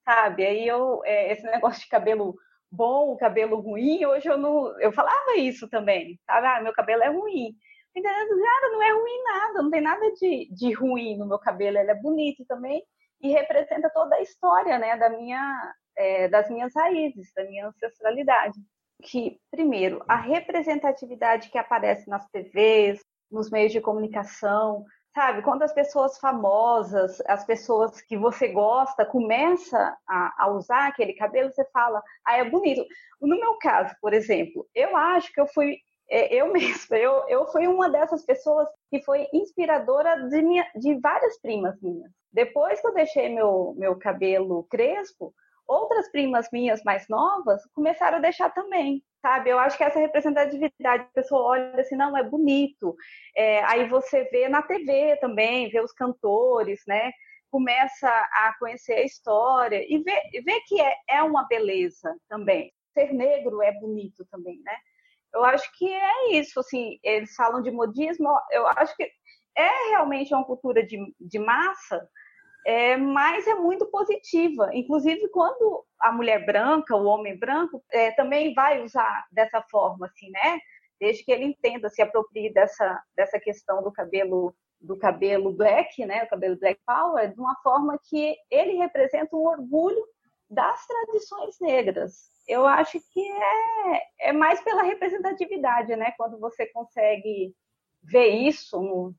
S4: sabe? Aí eu, é, esse negócio de cabelo bom, cabelo ruim, hoje eu não. Eu falava isso também, sabe? Ah, meu cabelo é ruim. Cara, não é ruim nada, não tem nada de, de ruim no meu cabelo, ele é bonito também e representa toda a história, né, da minha, é, das minhas raízes, da minha ancestralidade. Que, primeiro, a representatividade que aparece nas TVs, nos meios de comunicação, sabe? Quando as pessoas famosas, as pessoas que você gosta, começa a, a, usar aquele cabelo, você fala, ah, é bonito. No meu caso, por exemplo, eu acho que eu fui é, eu [laughs] mesma, eu, eu fui uma dessas pessoas que foi inspiradora de, minha, de várias primas minhas. Depois que eu deixei meu, meu cabelo crespo, outras primas minhas mais novas começaram a deixar também, sabe? Eu acho que essa representatividade, a pessoa olha assim, não, é bonito. É, aí você vê na TV também, vê os cantores, né? Começa a conhecer a história e vê, vê que é, é uma beleza também. Ser negro é bonito também, né? Eu acho que é isso, assim, eles falam de modismo, eu acho que é realmente uma cultura de, de massa, é, mas é muito positiva. Inclusive, quando a mulher branca, o homem branco, é, também vai usar dessa forma, assim, né? Desde que ele entenda, se aproprie dessa, dessa questão do cabelo do cabelo black, né, o cabelo black power, de uma forma que ele representa um orgulho das tradições negras. Eu acho que é, é mais pela representatividade, né, quando você consegue ver isso no,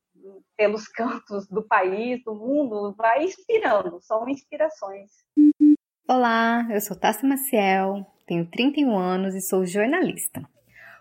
S4: pelos cantos do país, do mundo, vai inspirando, são inspirações.
S5: Olá, eu sou Tássia Maciel, tenho 31 anos e sou jornalista.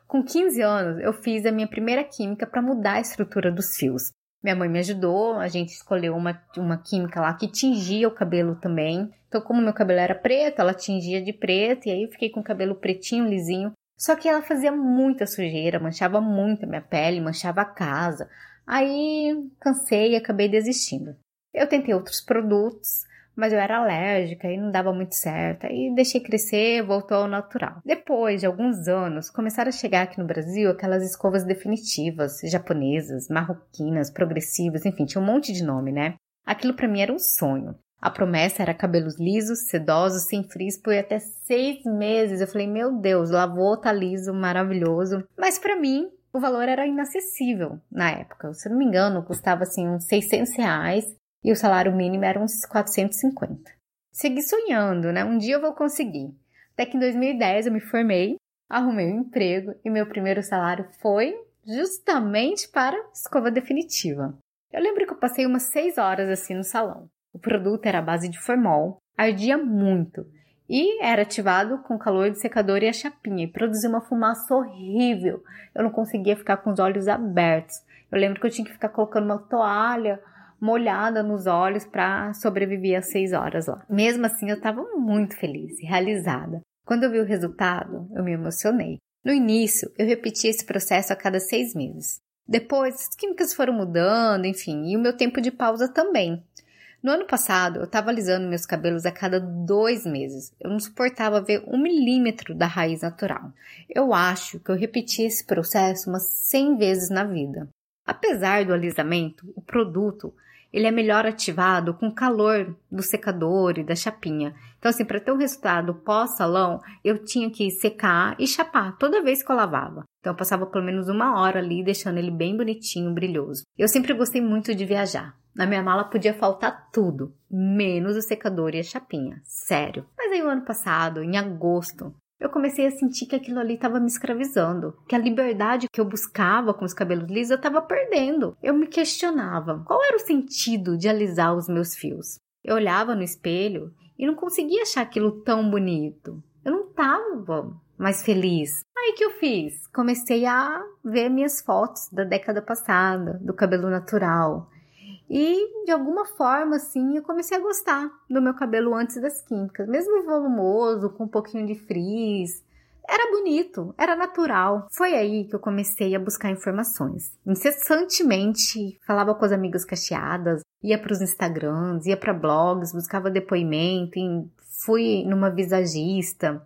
S5: Com 15 anos, eu fiz a minha primeira química para mudar a estrutura dos fios. Minha mãe me ajudou, a gente escolheu uma, uma química lá que tingia o cabelo também. Então, como meu cabelo era preto, ela tingia de preto, e aí eu fiquei com o cabelo pretinho, lisinho. Só que ela fazia muita sujeira, manchava muito a minha pele, manchava a casa. Aí cansei e acabei desistindo. Eu tentei outros produtos, mas eu era alérgica e não dava muito certo. Aí deixei crescer, voltou ao natural. Depois de alguns anos, começaram a chegar aqui no Brasil aquelas escovas definitivas, japonesas, marroquinas, progressivas, enfim, tinha um monte de nome, né? Aquilo para mim era um sonho. A promessa era cabelos lisos, sedosos, sem frizz por até seis meses. Eu falei, meu Deus, lavou, tá liso, maravilhoso. Mas para mim, o valor era inacessível na época. Se não me engano, custava assim uns 600 reais e o salário mínimo era uns 450. Segui sonhando, né? Um dia eu vou conseguir. Até que em 2010 eu me formei, arrumei um emprego e meu primeiro salário foi justamente para escova definitiva. Eu lembro que eu passei umas 6 horas assim no salão. O produto era à base de formol, ardia muito e era ativado com calor de secador e a chapinha e produzia uma fumaça horrível. Eu não conseguia ficar com os olhos abertos. Eu lembro que eu tinha que ficar colocando uma toalha molhada nos olhos para sobreviver às seis horas lá. Mesmo assim, eu estava muito feliz realizada. Quando eu vi o resultado, eu me emocionei. No início, eu repetia esse processo a cada seis meses. Depois, as químicas foram mudando, enfim, e o meu tempo de pausa também. No ano passado, eu estava alisando meus cabelos a cada dois meses. Eu não suportava ver um milímetro da raiz natural. Eu acho que eu repeti esse processo umas 100 vezes na vida. Apesar do alisamento, o produto ele é melhor ativado com o calor do secador e da chapinha. Então, assim, para ter um resultado pós-salão, eu tinha que secar e chapar toda vez que eu lavava. Então, eu passava pelo menos uma hora ali, deixando ele bem bonitinho, brilhoso. Eu sempre gostei muito de viajar. Na minha mala podia faltar tudo, menos o secador e a chapinha. Sério. Mas aí, o ano passado, em agosto, eu comecei a sentir que aquilo ali estava me escravizando, que a liberdade que eu buscava com os cabelos lisos eu estava perdendo. Eu me questionava qual era o sentido de alisar os meus fios. Eu olhava no espelho e não conseguia achar aquilo tão bonito. Eu não estava mais feliz. Aí que eu fiz? Comecei a ver minhas fotos da década passada, do cabelo natural. E de alguma forma, assim, eu comecei a gostar do meu cabelo antes das químicas, mesmo volumoso, com um pouquinho de frizz. Era bonito, era natural. Foi aí que eu comecei a buscar informações. Incessantemente, falava com as amigas cacheadas, ia para os Instagrams, ia para blogs, buscava depoimento, fui numa visagista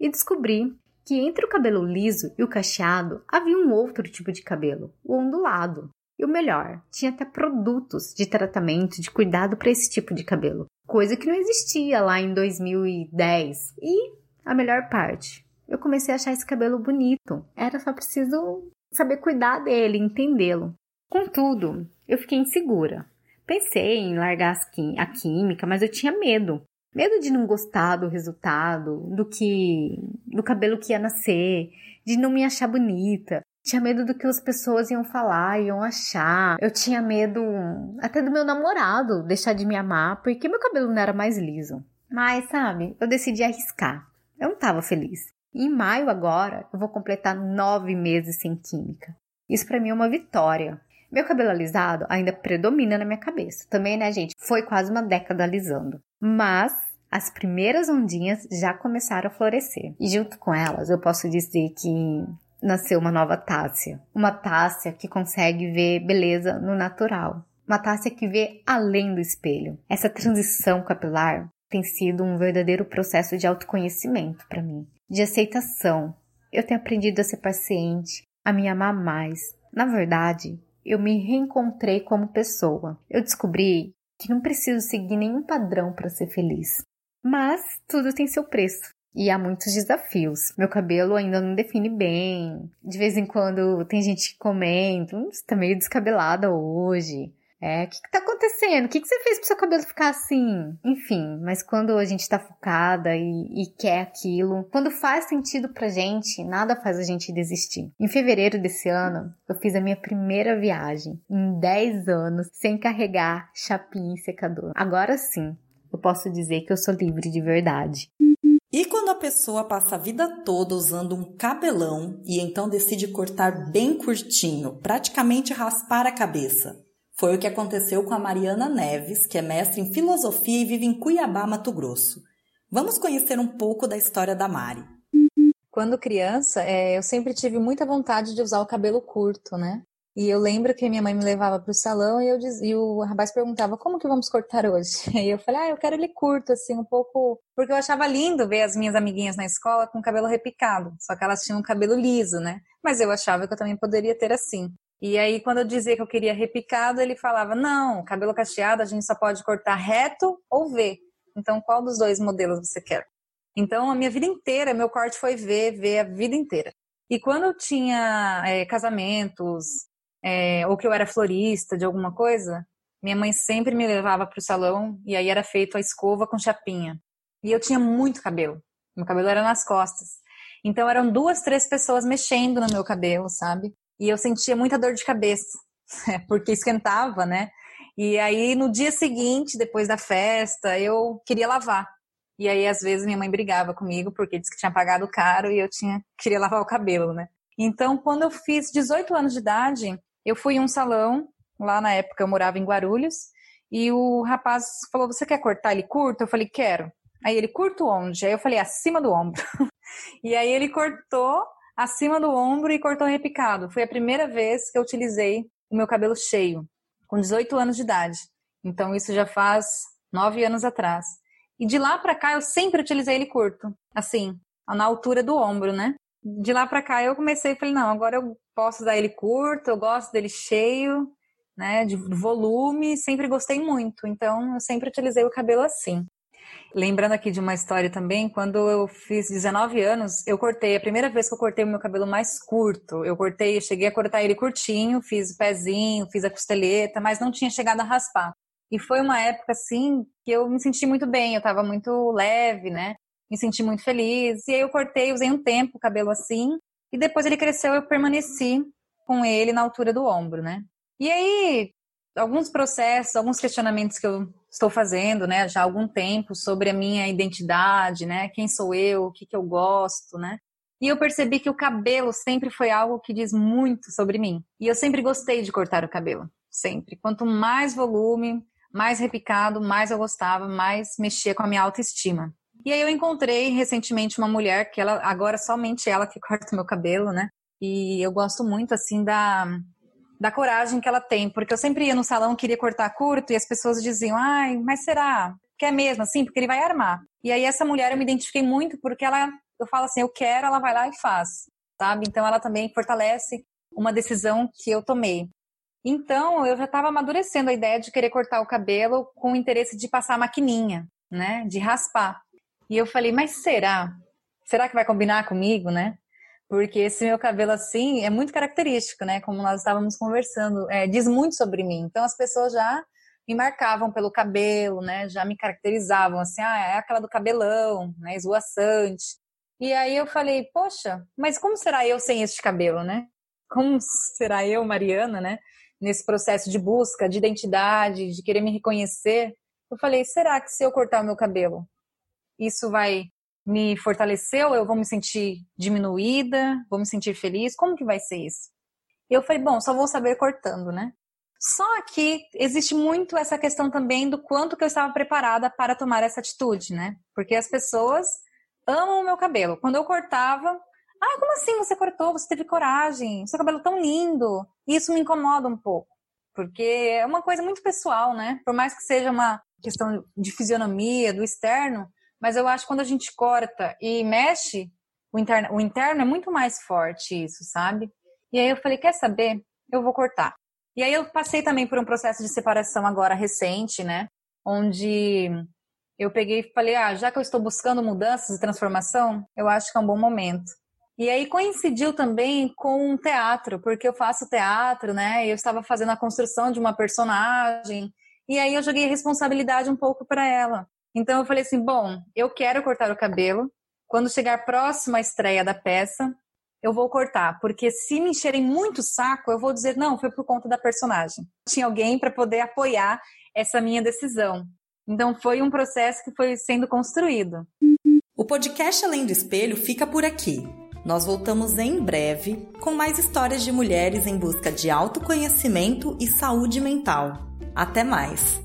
S5: e descobri que entre o cabelo liso e o cacheado havia um outro tipo de cabelo, o ondulado. E o melhor, tinha até produtos de tratamento, de cuidado para esse tipo de cabelo, coisa que não existia lá em 2010. E a melhor parte, eu comecei a achar esse cabelo bonito. Era só preciso saber cuidar dele, entendê-lo. Contudo, eu fiquei insegura. Pensei em largar a química, mas eu tinha medo. Medo de não gostar do resultado, do que do cabelo que ia nascer, de não me achar bonita, tinha medo do que as pessoas iam falar, iam achar. Eu tinha medo até do meu namorado deixar de me amar, porque meu cabelo não era mais liso. Mas, sabe, eu decidi arriscar. Eu não estava feliz. Em maio agora, eu vou completar nove meses sem química. Isso para mim é uma vitória. Meu cabelo alisado ainda predomina na minha cabeça. Também, né, gente? Foi quase uma década alisando. Mas as primeiras ondinhas já começaram a florescer. E junto com elas, eu posso dizer que nasceu uma nova Tássia. Uma Tássia que consegue ver beleza no natural. Uma Tássia que vê além do espelho. Essa transição capilar tem sido um verdadeiro processo de autoconhecimento para mim, de aceitação. Eu tenho aprendido a ser paciente, a me amar mais. Na verdade, eu me reencontrei como pessoa. Eu descobri que não preciso seguir nenhum padrão para ser feliz. Mas tudo tem seu preço. E há muitos desafios. Meu cabelo ainda não define bem. De vez em quando tem gente que comenta, hum, você tá meio descabelada hoje. É, o que, que tá acontecendo? O que, que você fez pro seu cabelo ficar assim? Enfim, mas quando a gente tá focada e, e quer aquilo, quando faz sentido pra gente, nada faz a gente desistir. Em fevereiro desse ano, eu fiz a minha primeira viagem em 10 anos sem carregar chapinha e secador. Agora sim, eu posso dizer que eu sou livre de verdade.
S1: E quando a pessoa passa a vida toda usando um cabelão e então decide cortar bem curtinho, praticamente raspar a cabeça? Foi o que aconteceu com a Mariana Neves, que é mestre em filosofia e vive em Cuiabá, Mato Grosso. Vamos conhecer um pouco da história da Mari.
S6: Quando criança, é, eu sempre tive muita vontade de usar o cabelo curto, né? E eu lembro que minha mãe me levava para o salão e, eu dizia, e o rapaz perguntava como que vamos cortar hoje. [laughs] E eu falei, ah, eu quero ele curto, assim, um pouco. Porque eu achava lindo ver as minhas amiguinhas na escola com cabelo repicado, só que elas tinham cabelo liso, né? Mas eu achava que eu também poderia ter assim. E aí, quando eu dizia que eu queria repicado, ele falava: não, cabelo cacheado a gente só pode cortar reto ou V. Então, qual dos dois modelos você quer? Então, a minha vida inteira, meu corte foi V, V a vida inteira. E quando eu tinha é, casamentos, é, ou que eu era florista de alguma coisa, minha mãe sempre me levava para o salão e aí era feito a escova com chapinha. E eu tinha muito cabelo. Meu cabelo era nas costas. Então eram duas, três pessoas mexendo no meu cabelo, sabe? E eu sentia muita dor de cabeça, [laughs] porque esquentava, né? E aí no dia seguinte, depois da festa, eu queria lavar. E aí às vezes minha mãe brigava comigo porque disse que tinha pagado caro e eu tinha queria lavar o cabelo, né? Então, quando eu fiz 18 anos de idade, eu fui em um salão, lá na época eu morava em Guarulhos, e o rapaz falou: "Você quer cortar ele curto?" Eu falei: "Quero". Aí ele: "Curto onde?" Aí eu falei: "Acima do ombro". [laughs] e aí ele cortou acima do ombro e cortou repicado. Foi a primeira vez que eu utilizei o meu cabelo cheio, com 18 anos de idade. Então isso já faz nove anos atrás. E de lá para cá eu sempre utilizei ele curto, assim, na altura do ombro, né? De lá para cá eu comecei e falei, não, agora eu posso usar ele curto, eu gosto dele cheio, né, de volume, sempre gostei muito. Então eu sempre utilizei o cabelo assim. Lembrando aqui de uma história também, quando eu fiz 19 anos, eu cortei, a primeira vez que eu cortei o meu cabelo mais curto, eu cortei, eu cheguei a cortar ele curtinho, fiz o pezinho, fiz a costeleta, mas não tinha chegado a raspar. E foi uma época assim que eu me senti muito bem, eu tava muito leve, né? Me senti muito feliz. E aí eu cortei, usei um tempo o cabelo assim, e depois ele cresceu, eu permaneci com ele na altura do ombro, né? E aí, alguns processos, alguns questionamentos que eu estou fazendo, né, já há algum tempo sobre a minha identidade, né, quem sou eu, o que, que eu gosto, né, e eu percebi que o cabelo sempre foi algo que diz muito sobre mim. E eu sempre gostei de cortar o cabelo, sempre. Quanto mais volume, mais repicado, mais eu gostava, mais mexia com a minha autoestima. E aí eu encontrei recentemente uma mulher que ela agora somente ela que corta o meu cabelo, né? E eu gosto muito assim da da coragem que ela tem, porque eu sempre ia no salão, queria cortar curto e as pessoas diziam: "Ai, mas será? Quer mesmo assim? Porque ele vai armar". E aí essa mulher eu me identifiquei muito porque ela eu falo assim, eu quero, ela vai lá e faz, sabe? Então ela também fortalece uma decisão que eu tomei. Então eu já estava amadurecendo a ideia de querer cortar o cabelo com o interesse de passar a maquininha, né? De raspar. E eu falei, mas será? Será que vai combinar comigo, né? porque esse meu cabelo assim é muito característico, né? Como nós estávamos conversando, é, diz muito sobre mim. Então as pessoas já me marcavam pelo cabelo, né? Já me caracterizavam assim, ah, é aquela do cabelão, né? Esvoaçante. E aí eu falei, poxa, mas como será eu sem este cabelo, né? Como será eu, Mariana, né? Nesse processo de busca, de identidade, de querer me reconhecer. Eu falei, será que se eu cortar o meu cabelo, isso vai me fortaleceu, eu vou me sentir diminuída, vou me sentir feliz, como que vai ser isso? E eu falei, bom, só vou saber cortando, né? Só que existe muito essa questão também do quanto que eu estava preparada para tomar essa atitude, né? Porque as pessoas amam o meu cabelo. Quando eu cortava, ah, como assim você cortou? Você teve coragem? Seu cabelo é tão lindo. E isso me incomoda um pouco, porque é uma coisa muito pessoal, né? Por mais que seja uma questão de fisionomia, do externo, mas eu acho que quando a gente corta e mexe, o interno, o interno é muito mais forte isso, sabe? E aí eu falei, quer saber? Eu vou cortar. E aí eu passei também por um processo de separação agora recente, né? Onde eu peguei e falei, ah, já que eu estou buscando mudanças e transformação, eu acho que é um bom momento. E aí coincidiu também com um teatro, porque eu faço teatro, né? Eu estava fazendo a construção de uma personagem, e aí eu joguei a responsabilidade um pouco para ela. Então eu falei assim, bom, eu quero cortar o cabelo. Quando chegar próximo à estreia da peça, eu vou cortar, porque se me encherem muito saco, eu vou dizer não, foi por conta da personagem. Tinha alguém para poder apoiar essa minha decisão. Então foi um processo que foi sendo construído.
S1: O podcast Além do Espelho fica por aqui. Nós voltamos em breve com mais histórias de mulheres em busca de autoconhecimento e saúde mental. Até mais!